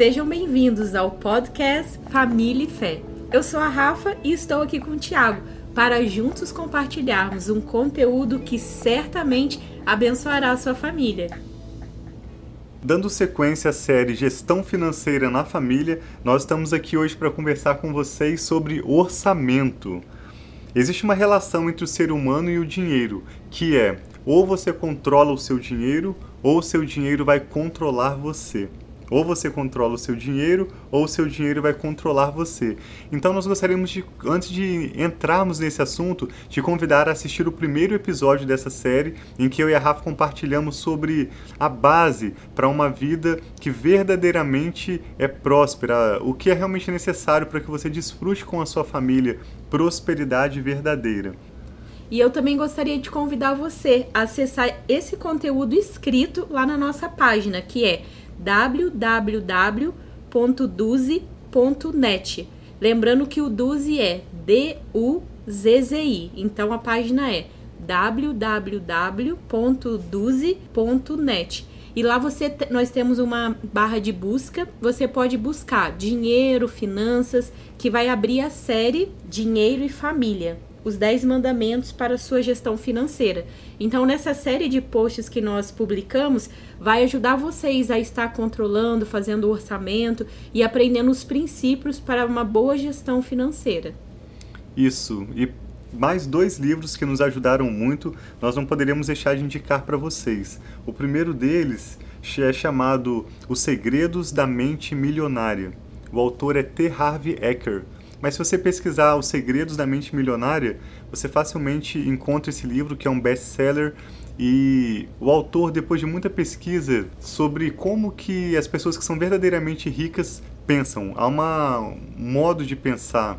Sejam bem-vindos ao podcast Família e Fé. Eu sou a Rafa e estou aqui com o Tiago para juntos compartilharmos um conteúdo que certamente abençoará a sua família. Dando sequência à série Gestão Financeira na Família, nós estamos aqui hoje para conversar com vocês sobre orçamento. Existe uma relação entre o ser humano e o dinheiro, que é ou você controla o seu dinheiro ou o seu dinheiro vai controlar você. Ou você controla o seu dinheiro, ou o seu dinheiro vai controlar você. Então nós gostaríamos de, antes de entrarmos nesse assunto, te convidar a assistir o primeiro episódio dessa série, em que eu e a Rafa compartilhamos sobre a base para uma vida que verdadeiramente é próspera, o que é realmente necessário para que você desfrute com a sua família prosperidade verdadeira. E eu também gostaria de convidar você a acessar esse conteúdo escrito lá na nossa página, que é www.duzi.net. Lembrando que o Duzi é D-U-Z-Z-I. Então a página é www.duzi.net. E lá você nós temos uma barra de busca. Você pode buscar dinheiro, finanças, que vai abrir a série Dinheiro e Família os 10 mandamentos para sua gestão financeira. Então, nessa série de posts que nós publicamos, vai ajudar vocês a estar controlando, fazendo o orçamento e aprendendo os princípios para uma boa gestão financeira. Isso. E mais dois livros que nos ajudaram muito, nós não poderíamos deixar de indicar para vocês. O primeiro deles é chamado Os Segredos da Mente Milionária. O autor é T. Harvey Eker mas se você pesquisar Os Segredos da Mente Milionária, você facilmente encontra esse livro que é um best-seller. E o autor, depois de muita pesquisa sobre como que as pessoas que são verdadeiramente ricas pensam, há uma, um modo de pensar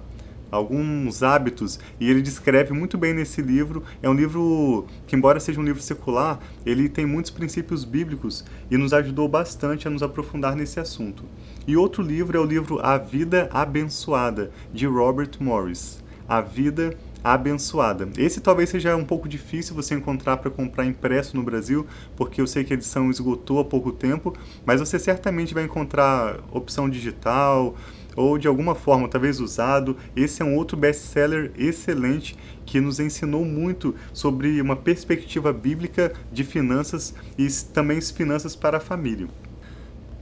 alguns hábitos e ele descreve muito bem nesse livro. É um livro que, embora seja um livro secular, ele tem muitos princípios bíblicos e nos ajudou bastante a nos aprofundar nesse assunto. E outro livro é o livro A Vida Abençoada, de Robert Morris. A Vida Abençoada. Esse talvez seja um pouco difícil você encontrar para comprar impresso no Brasil, porque eu sei que a edição esgotou há pouco tempo, mas você certamente vai encontrar opção digital ou de alguma forma, talvez usado. Esse é um outro best-seller excelente que nos ensinou muito sobre uma perspectiva bíblica de finanças e também finanças para a família.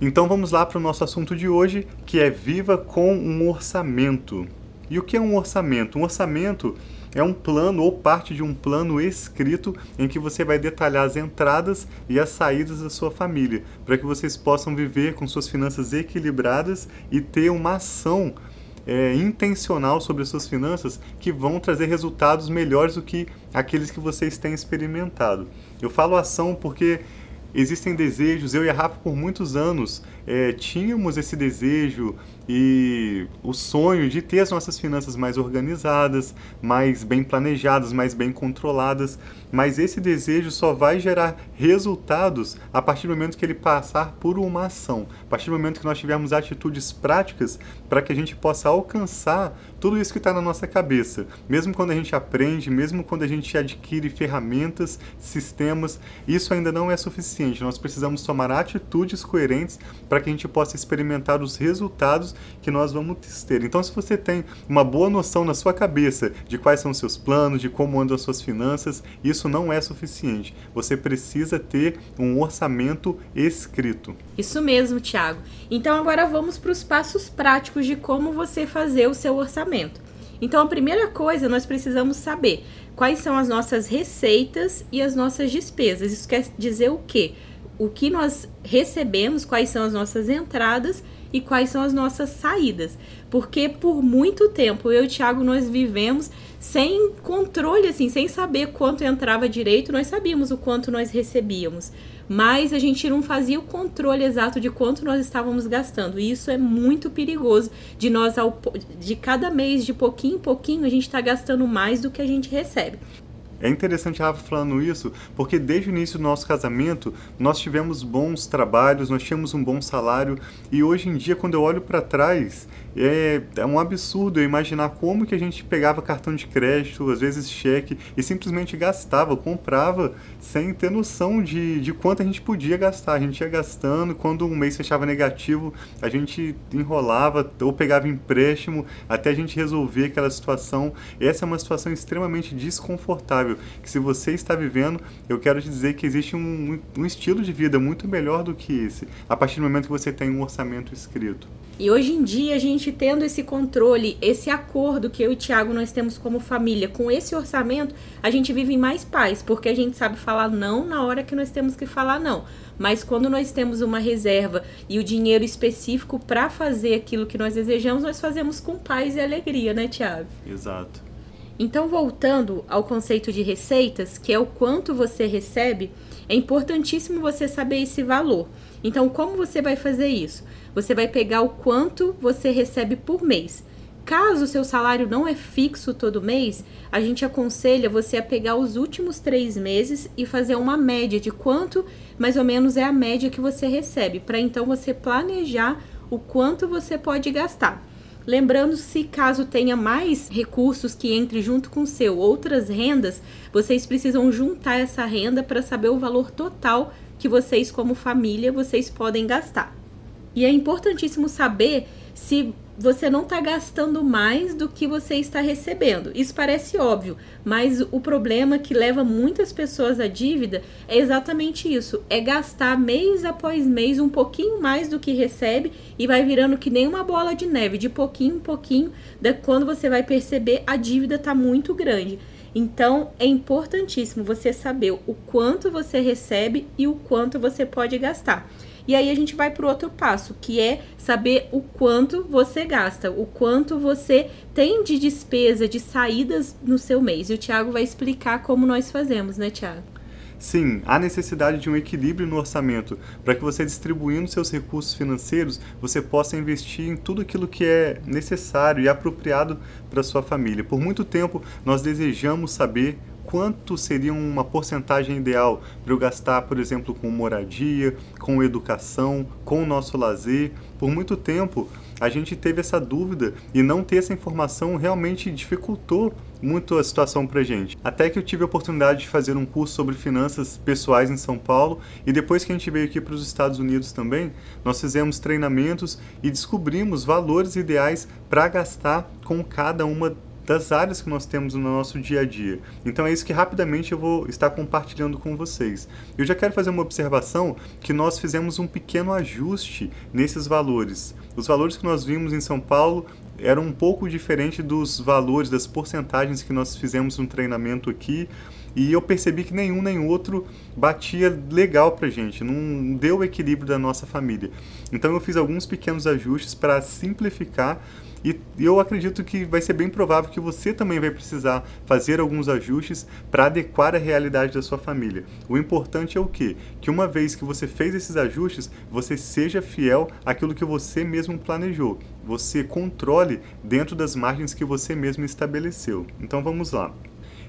Então vamos lá para o nosso assunto de hoje, que é Viva com um orçamento. E o que é um orçamento? Um orçamento é um plano ou parte de um plano escrito em que você vai detalhar as entradas e as saídas da sua família, para que vocês possam viver com suas finanças equilibradas e ter uma ação é, intencional sobre as suas finanças que vão trazer resultados melhores do que aqueles que vocês têm experimentado. Eu falo ação porque existem desejos. Eu e a Rafa, por muitos anos, é, tínhamos esse desejo e o sonho de ter as nossas finanças mais organizadas, mais bem planejadas, mais bem controladas, mas esse desejo só vai gerar resultados a partir do momento que ele passar por uma ação, a partir do momento que nós tivermos atitudes práticas para que a gente possa alcançar tudo isso que está na nossa cabeça, mesmo quando a gente aprende, mesmo quando a gente adquire ferramentas, sistemas, isso ainda não é suficiente. Nós precisamos tomar atitudes coerentes para que a gente possa experimentar os resultados que nós vamos ter. Então, se você tem uma boa noção na sua cabeça de quais são os seus planos, de como andam as suas finanças, isso não é suficiente. Você precisa ter um orçamento escrito. Isso mesmo, Tiago. Então, agora vamos para os passos práticos de como você fazer o seu orçamento. Então, a primeira coisa, nós precisamos saber quais são as nossas receitas e as nossas despesas. Isso quer dizer o quê? O que nós recebemos, quais são as nossas entradas e quais são as nossas saídas. Porque por muito tempo eu e o Thiago nós vivemos sem controle, assim, sem saber quanto entrava direito, nós sabíamos o quanto nós recebíamos. Mas a gente não fazia o controle exato de quanto nós estávamos gastando. E isso é muito perigoso de nós, ao, de cada mês, de pouquinho em pouquinho, a gente está gastando mais do que a gente recebe. É interessante a Rafa falando isso, porque desde o início do nosso casamento, nós tivemos bons trabalhos, nós tínhamos um bom salário, e hoje em dia, quando eu olho para trás, é, é, um absurdo eu imaginar como que a gente pegava cartão de crédito, às vezes cheque, e simplesmente gastava, comprava, sem ter noção de, de quanto a gente podia gastar. A gente ia gastando, quando um mês fechava negativo, a gente enrolava ou pegava empréstimo até a gente resolver aquela situação. Essa é uma situação extremamente desconfortável que se você está vivendo, eu quero te dizer que existe um, um estilo de vida muito melhor do que esse, a partir do momento que você tem um orçamento escrito. E hoje em dia, a gente tendo esse controle, esse acordo que eu e o Thiago nós temos como família, com esse orçamento, a gente vive em mais paz, porque a gente sabe falar não na hora que nós temos que falar não. Mas quando nós temos uma reserva e o dinheiro específico para fazer aquilo que nós desejamos, nós fazemos com paz e alegria, né, Thiago? Exato. Então, voltando ao conceito de receitas, que é o quanto você recebe, é importantíssimo você saber esse valor. Então, como você vai fazer isso? Você vai pegar o quanto você recebe por mês. Caso o seu salário não é fixo todo mês, a gente aconselha você a pegar os últimos três meses e fazer uma média de quanto mais ou menos é a média que você recebe, para então você planejar o quanto você pode gastar. Lembrando, se caso tenha mais recursos que entre junto com o seu outras rendas, vocês precisam juntar essa renda para saber o valor total que vocês como família vocês podem gastar. E é importantíssimo saber se você não está gastando mais do que você está recebendo. Isso parece óbvio, mas o problema que leva muitas pessoas à dívida é exatamente isso: é gastar mês após mês um pouquinho mais do que recebe e vai virando que nem uma bola de neve, de pouquinho em pouquinho, da quando você vai perceber a dívida está muito grande. Então é importantíssimo você saber o quanto você recebe e o quanto você pode gastar. E aí a gente vai para o outro passo, que é saber o quanto você gasta, o quanto você tem de despesa, de saídas no seu mês. E o Tiago vai explicar como nós fazemos, né, Tiago? Sim, há necessidade de um equilíbrio no orçamento para que você distribuindo seus recursos financeiros, você possa investir em tudo aquilo que é necessário e apropriado para sua família. Por muito tempo nós desejamos saber quanto seria uma porcentagem ideal para eu gastar, por exemplo, com moradia, com educação, com o nosso lazer. Por muito tempo a gente teve essa dúvida e não ter essa informação realmente dificultou muito a situação para gente. Até que eu tive a oportunidade de fazer um curso sobre finanças pessoais em São Paulo e depois que a gente veio aqui para os Estados Unidos também, nós fizemos treinamentos e descobrimos valores ideais para gastar com cada uma das áreas que nós temos no nosso dia a dia. Então é isso que rapidamente eu vou estar compartilhando com vocês. Eu já quero fazer uma observação que nós fizemos um pequeno ajuste nesses valores. Os valores que nós vimos em São Paulo eram um pouco diferente dos valores, das porcentagens que nós fizemos no treinamento aqui. E eu percebi que nenhum nem outro batia legal pra gente, não deu o equilíbrio da nossa família. Então eu fiz alguns pequenos ajustes para simplificar e eu acredito que vai ser bem provável que você também vai precisar fazer alguns ajustes para adequar a realidade da sua família. O importante é o quê? Que uma vez que você fez esses ajustes, você seja fiel àquilo que você mesmo planejou. Você controle dentro das margens que você mesmo estabeleceu. Então vamos lá.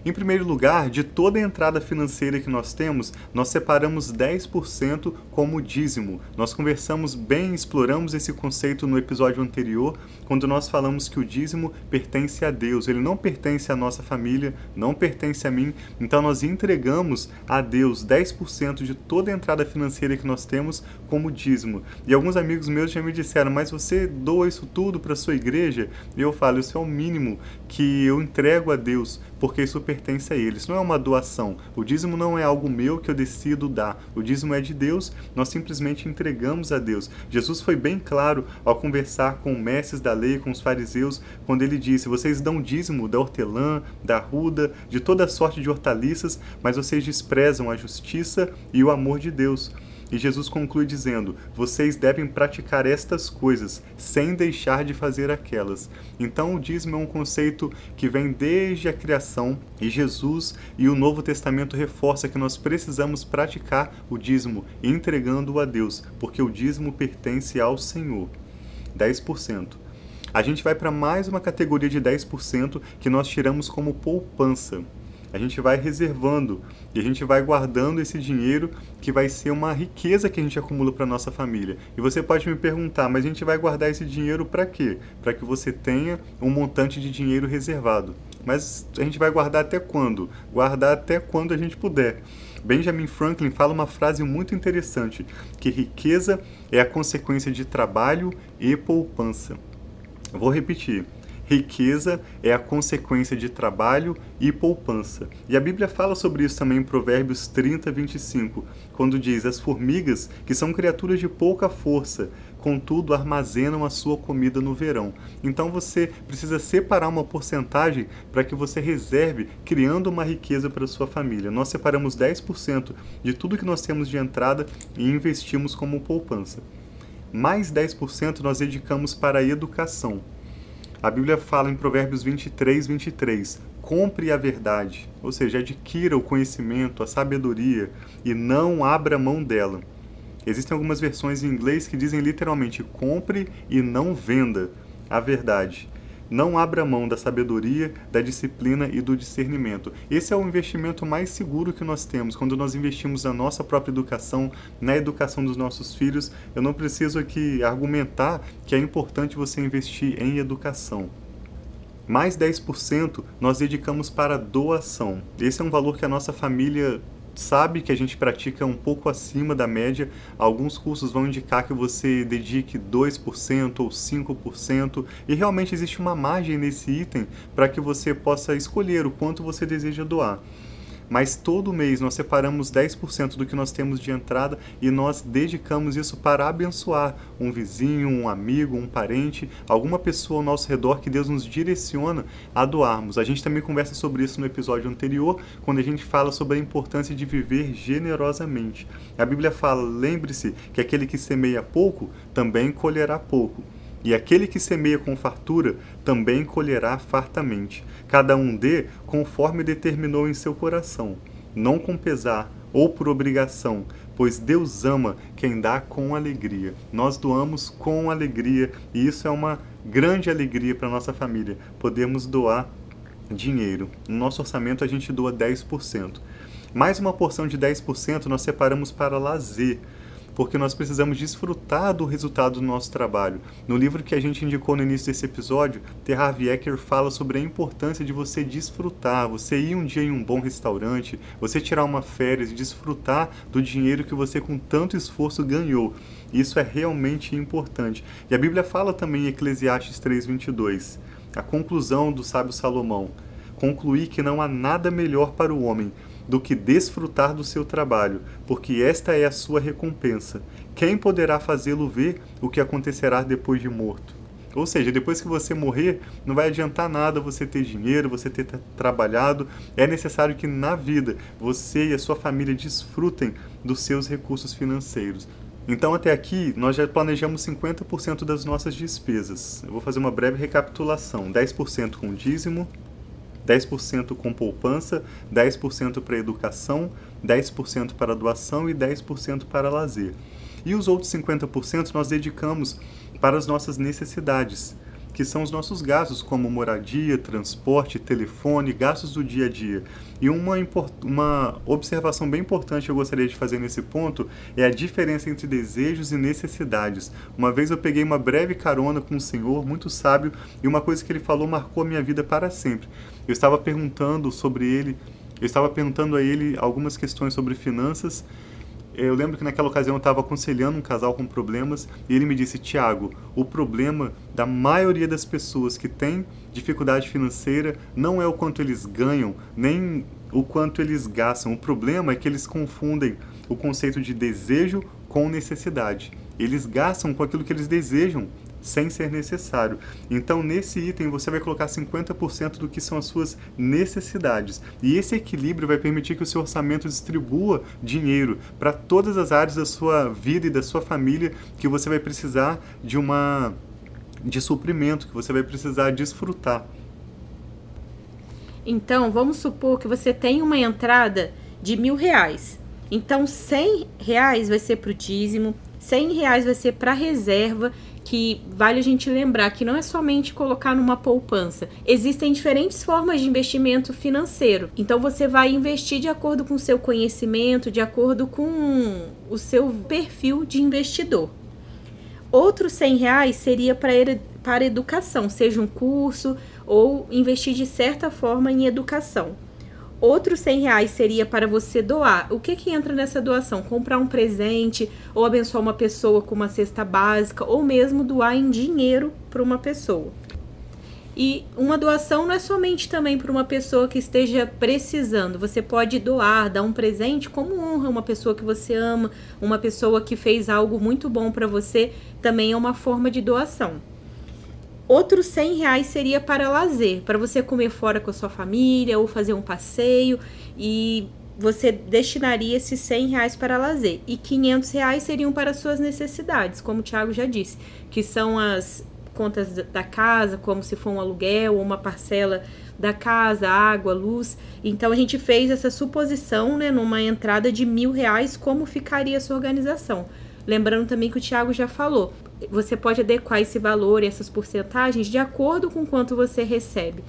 Em primeiro lugar, de toda a entrada financeira que nós temos, nós separamos 10% como dízimo. Nós conversamos bem, exploramos esse conceito no episódio anterior, quando nós falamos que o dízimo pertence a Deus, ele não pertence à nossa família, não pertence a mim. Então nós entregamos a Deus 10% de toda a entrada financeira que nós temos como dízimo. E alguns amigos meus já me disseram: "Mas você doa isso tudo para sua igreja?" E eu falo: "Isso é o mínimo que eu entrego a Deus, porque isso pertence a Ele. Isso não é uma doação. O dízimo não é algo meu que eu decido dar. O dízimo é de Deus, nós simplesmente entregamos a Deus. Jesus foi bem claro ao conversar com mestres da lei, com os fariseus, quando ele disse: Vocês dão dízimo da hortelã, da ruda, de toda sorte de hortaliças, mas vocês desprezam a justiça e o amor de Deus. E Jesus conclui dizendo: Vocês devem praticar estas coisas sem deixar de fazer aquelas. Então, o dízimo é um conceito que vem desde a criação e Jesus e o Novo Testamento reforça que nós precisamos praticar o dízimo entregando-o a Deus, porque o dízimo pertence ao Senhor. 10%. A gente vai para mais uma categoria de 10% que nós tiramos como poupança. A gente vai reservando e a gente vai guardando esse dinheiro que vai ser uma riqueza que a gente acumula para nossa família. E você pode me perguntar, mas a gente vai guardar esse dinheiro para quê? Para que você tenha um montante de dinheiro reservado. Mas a gente vai guardar até quando? Guardar até quando a gente puder. Benjamin Franklin fala uma frase muito interessante, que riqueza é a consequência de trabalho e poupança. vou repetir. Riqueza é a consequência de trabalho e poupança. E a Bíblia fala sobre isso também em Provérbios 30, 25, quando diz: As formigas, que são criaturas de pouca força, contudo armazenam a sua comida no verão. Então você precisa separar uma porcentagem para que você reserve, criando uma riqueza para sua família. Nós separamos 10% de tudo que nós temos de entrada e investimos como poupança. Mais 10% nós dedicamos para a educação. A Bíblia fala em Provérbios 23, 23: compre a verdade, ou seja, adquira o conhecimento, a sabedoria e não abra mão dela. Existem algumas versões em inglês que dizem literalmente compre e não venda a verdade. Não abra mão da sabedoria, da disciplina e do discernimento. Esse é o investimento mais seguro que nós temos. Quando nós investimos na nossa própria educação, na educação dos nossos filhos, eu não preciso aqui argumentar que é importante você investir em educação. Mais 10% nós dedicamos para doação. Esse é um valor que a nossa família sabe que a gente pratica um pouco acima da média. Alguns cursos vão indicar que você dedique 2% ou 5%, e realmente existe uma margem nesse item para que você possa escolher o quanto você deseja doar mas todo mês nós separamos 10% do que nós temos de entrada e nós dedicamos isso para abençoar um vizinho, um amigo, um parente, alguma pessoa ao nosso redor que Deus nos direciona a doarmos. A gente também conversa sobre isso no episódio anterior, quando a gente fala sobre a importância de viver generosamente. A Bíblia fala: lembre-se que aquele que semeia pouco também colherá pouco. E aquele que semeia com fartura também colherá fartamente. Cada um dê conforme determinou em seu coração, não com pesar ou por obrigação, pois Deus ama quem dá com alegria. Nós doamos com alegria e isso é uma grande alegria para nossa família. Podemos doar dinheiro. No nosso orçamento a gente doa 10%. Mais uma porção de 10% nós separamos para lazer porque nós precisamos desfrutar do resultado do nosso trabalho. No livro que a gente indicou no início desse episódio, Terravi Ecker fala sobre a importância de você desfrutar, você ir um dia em um bom restaurante, você tirar uma férias desfrutar do dinheiro que você com tanto esforço ganhou. Isso é realmente importante. E a Bíblia fala também em Eclesiastes 3:22, a conclusão do sábio Salomão: concluir que não há nada melhor para o homem do que desfrutar do seu trabalho, porque esta é a sua recompensa. Quem poderá fazê-lo ver o que acontecerá depois de morto? Ou seja, depois que você morrer, não vai adiantar nada você ter dinheiro, você ter trabalhado. É necessário que na vida você e a sua família desfrutem dos seus recursos financeiros. Então, até aqui, nós já planejamos 50% das nossas despesas. Eu vou fazer uma breve recapitulação: 10% com dízimo, 10% com poupança, 10% para educação, 10% para doação e 10% para lazer. E os outros 50% nós dedicamos para as nossas necessidades que são os nossos gastos, como moradia, transporte, telefone, gastos do dia a dia. E uma, uma observação bem importante que eu gostaria de fazer nesse ponto é a diferença entre desejos e necessidades. Uma vez eu peguei uma breve carona com um senhor muito sábio e uma coisa que ele falou marcou a minha vida para sempre. Eu estava perguntando sobre ele, eu estava perguntando a ele algumas questões sobre finanças eu lembro que naquela ocasião eu estava aconselhando um casal com problemas e ele me disse: Tiago, o problema da maioria das pessoas que tem dificuldade financeira não é o quanto eles ganham, nem o quanto eles gastam. O problema é que eles confundem o conceito de desejo com necessidade. Eles gastam com aquilo que eles desejam sem ser necessário. Então, nesse item, você vai colocar 50% do que são as suas necessidades. E esse equilíbrio vai permitir que o seu orçamento distribua dinheiro para todas as áreas da sua vida e da sua família que você vai precisar de uma de suprimento, que você vai precisar desfrutar. Então, vamos supor que você tem uma entrada de mil reais Então, 100 reais vai ser para o dízimo, 100 reais vai ser para reserva, que vale a gente lembrar que não é somente colocar numa poupança. Existem diferentes formas de investimento financeiro. Então você vai investir de acordo com o seu conhecimento, de acordo com o seu perfil de investidor. Outros 100 reais seria para, para educação, seja um curso ou investir de certa forma em educação. Outros 100 reais seria para você doar. O que, que entra nessa doação? Comprar um presente, ou abençoar uma pessoa com uma cesta básica, ou mesmo doar em dinheiro para uma pessoa. E uma doação não é somente também para uma pessoa que esteja precisando. Você pode doar, dar um presente como honra uma pessoa que você ama, uma pessoa que fez algo muito bom para você, também é uma forma de doação. Outros 100 reais seria para lazer, para você comer fora com a sua família ou fazer um passeio e você destinaria esses 100 reais para lazer. E 500 reais seriam para suas necessidades, como o Thiago já disse, que são as contas da casa, como se for um aluguel ou uma parcela da casa, água, luz. Então a gente fez essa suposição, né, numa entrada de mil reais, como ficaria a sua organização. Lembrando também que o Thiago já falou, você pode adequar esse valor e essas porcentagens de acordo com quanto você recebe.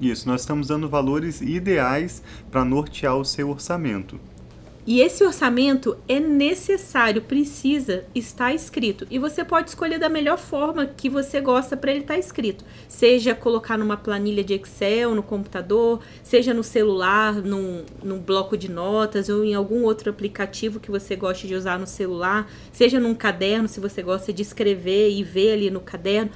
Isso, nós estamos dando valores ideais para nortear o seu orçamento. E esse orçamento é necessário, precisa estar escrito. E você pode escolher da melhor forma que você gosta para ele estar escrito. Seja colocar numa planilha de Excel, no computador, seja no celular, num, num bloco de notas ou em algum outro aplicativo que você goste de usar no celular, seja num caderno, se você gosta de escrever e ver ali no caderno.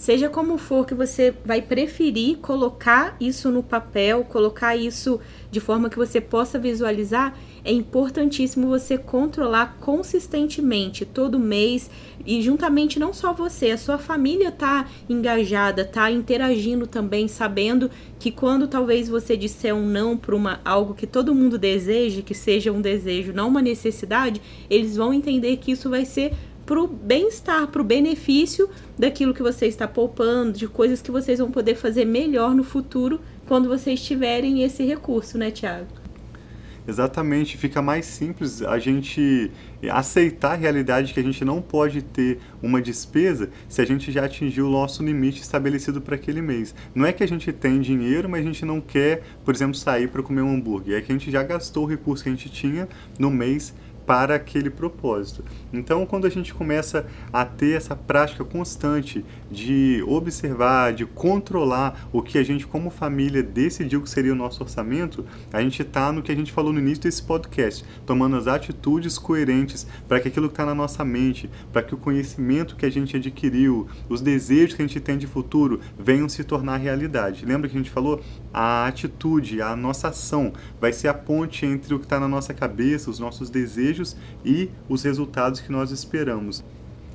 Seja como for que você vai preferir colocar isso no papel, colocar isso de forma que você possa visualizar, é importantíssimo você controlar consistentemente todo mês e juntamente não só você, a sua família tá engajada, tá interagindo também, sabendo que quando talvez você disser um não para uma algo que todo mundo deseja, que seja um desejo, não uma necessidade, eles vão entender que isso vai ser para o bem-estar, para o benefício daquilo que você está poupando, de coisas que vocês vão poder fazer melhor no futuro quando vocês tiverem esse recurso, né, Tiago? Exatamente, fica mais simples a gente aceitar a realidade que a gente não pode ter uma despesa se a gente já atingiu o nosso limite estabelecido para aquele mês. Não é que a gente tem dinheiro, mas a gente não quer, por exemplo, sair para comer um hambúrguer. É que a gente já gastou o recurso que a gente tinha no mês para aquele propósito. Então, quando a gente começa a ter essa prática constante de observar, de controlar o que a gente, como família, decidiu que seria o nosso orçamento, a gente está no que a gente falou no início desse podcast, tomando as atitudes coerentes para que aquilo que está na nossa mente, para que o conhecimento que a gente adquiriu, os desejos que a gente tem de futuro venham se tornar realidade. Lembra que a gente falou? A atitude, a nossa ação vai ser a ponte entre o que está na nossa cabeça, os nossos desejos desejos e os resultados que nós esperamos.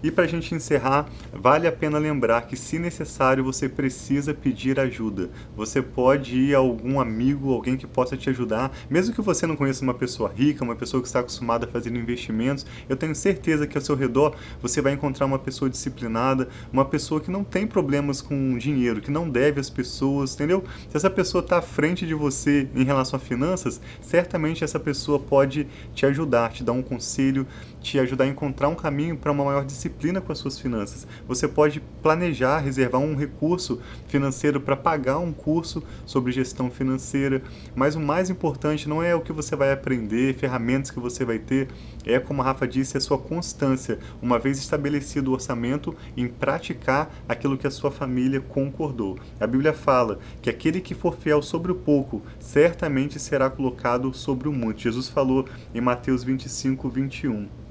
E para a gente encerrar, vale a pena lembrar que, se necessário, você precisa pedir ajuda. Você pode ir a algum amigo, alguém que possa te ajudar, mesmo que você não conheça uma pessoa rica, uma pessoa que está acostumada a fazer investimentos. Eu tenho certeza que ao seu redor você vai encontrar uma pessoa disciplinada, uma pessoa que não tem problemas com dinheiro, que não deve às pessoas, entendeu? Se essa pessoa está à frente de você em relação a finanças, certamente essa pessoa pode te ajudar, te dar um conselho, te ajudar a encontrar um caminho para uma maior disciplina disciplina com as suas finanças. Você pode planejar, reservar um recurso financeiro para pagar um curso sobre gestão financeira, mas o mais importante não é o que você vai aprender, ferramentas que você vai ter, é como a Rafa disse, a sua constância, uma vez estabelecido o orçamento, em praticar aquilo que a sua família concordou. A Bíblia fala que aquele que for fiel sobre o pouco, certamente será colocado sobre o muito. Jesus falou em Mateus 25, 21.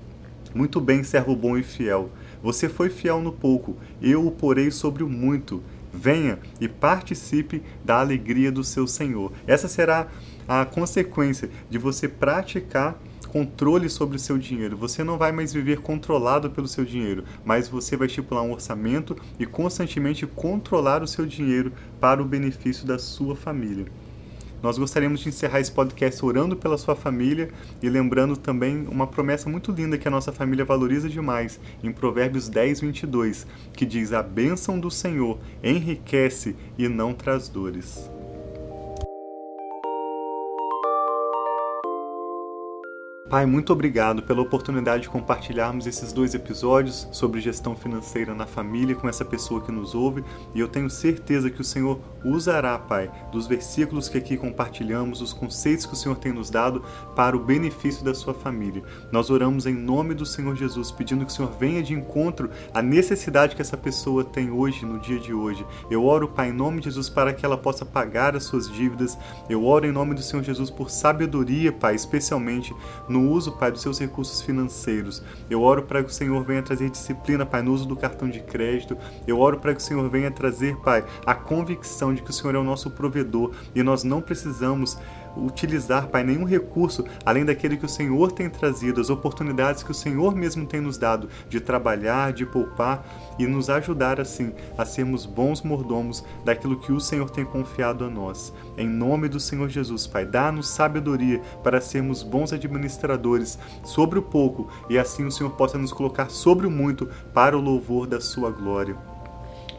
Muito bem, servo bom e fiel. Você foi fiel no pouco, eu o porei sobre o muito. Venha e participe da alegria do seu Senhor. Essa será a consequência de você praticar controle sobre o seu dinheiro. Você não vai mais viver controlado pelo seu dinheiro, mas você vai estipular um orçamento e constantemente controlar o seu dinheiro para o benefício da sua família. Nós gostaríamos de encerrar esse podcast orando pela sua família e lembrando também uma promessa muito linda que a nossa família valoriza demais, em Provérbios 10, 22, que diz: A bênção do Senhor enriquece e não traz dores. Pai, muito obrigado pela oportunidade de compartilharmos esses dois episódios sobre gestão financeira na família com essa pessoa que nos ouve e eu tenho certeza que o Senhor usará, Pai, dos versículos que aqui compartilhamos, os conceitos que o Senhor tem nos dado para o benefício da sua família. Nós oramos em nome do Senhor Jesus, pedindo que o Senhor venha de encontro à necessidade que essa pessoa tem hoje, no dia de hoje. Eu oro, Pai, em nome de Jesus, para que ela possa pagar as suas dívidas. Eu oro em nome do Senhor Jesus por sabedoria, Pai, especialmente no uso, Pai, dos seus recursos financeiros. Eu oro para que o Senhor venha trazer disciplina, Pai, no uso do cartão de crédito. Eu oro para que o Senhor venha trazer, Pai, a convicção de que o Senhor é o nosso provedor e nós não precisamos utilizar, Pai, nenhum recurso além daquele que o Senhor tem trazido, as oportunidades que o Senhor mesmo tem nos dado de trabalhar, de poupar e nos ajudar assim a sermos bons mordomos daquilo que o Senhor tem confiado a nós. Em nome do Senhor Jesus, Pai, dá-nos sabedoria para sermos bons administradores sobre o pouco e assim o Senhor possa nos colocar sobre o muito para o louvor da sua glória.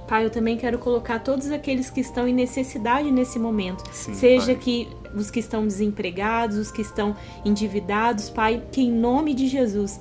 Pai, eu também quero colocar todos aqueles que estão em necessidade nesse momento. Sim, Seja pai. que os que estão desempregados, os que estão endividados, Pai, que em nome de Jesus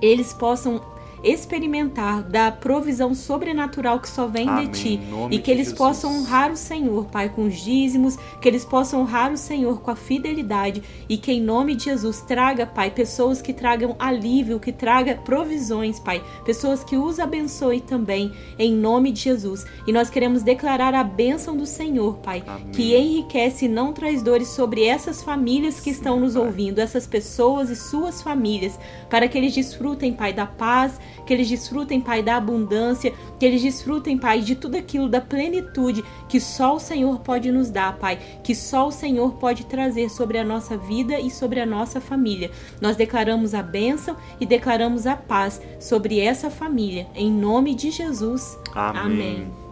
eles possam experimentar da provisão sobrenatural que só vem Amém. de ti e que eles possam honrar o Senhor, Pai, com os dízimos, que eles possam honrar o Senhor com a fidelidade e que em nome de Jesus traga, Pai, pessoas que tragam alívio, que traga provisões, Pai, pessoas que os abençoe também em nome de Jesus. E nós queremos declarar a bênção do Senhor, Pai, Amém. que enriquece e não traz dores sobre essas famílias que Sim, estão nos pai. ouvindo, essas pessoas e suas famílias, para que eles desfrutem, Pai, da paz que eles desfrutem, Pai, da abundância, que eles desfrutem, Pai, de tudo aquilo da plenitude que só o Senhor pode nos dar, Pai, que só o Senhor pode trazer sobre a nossa vida e sobre a nossa família. Nós declaramos a bênção e declaramos a paz sobre essa família, em nome de Jesus. Amém. Amém.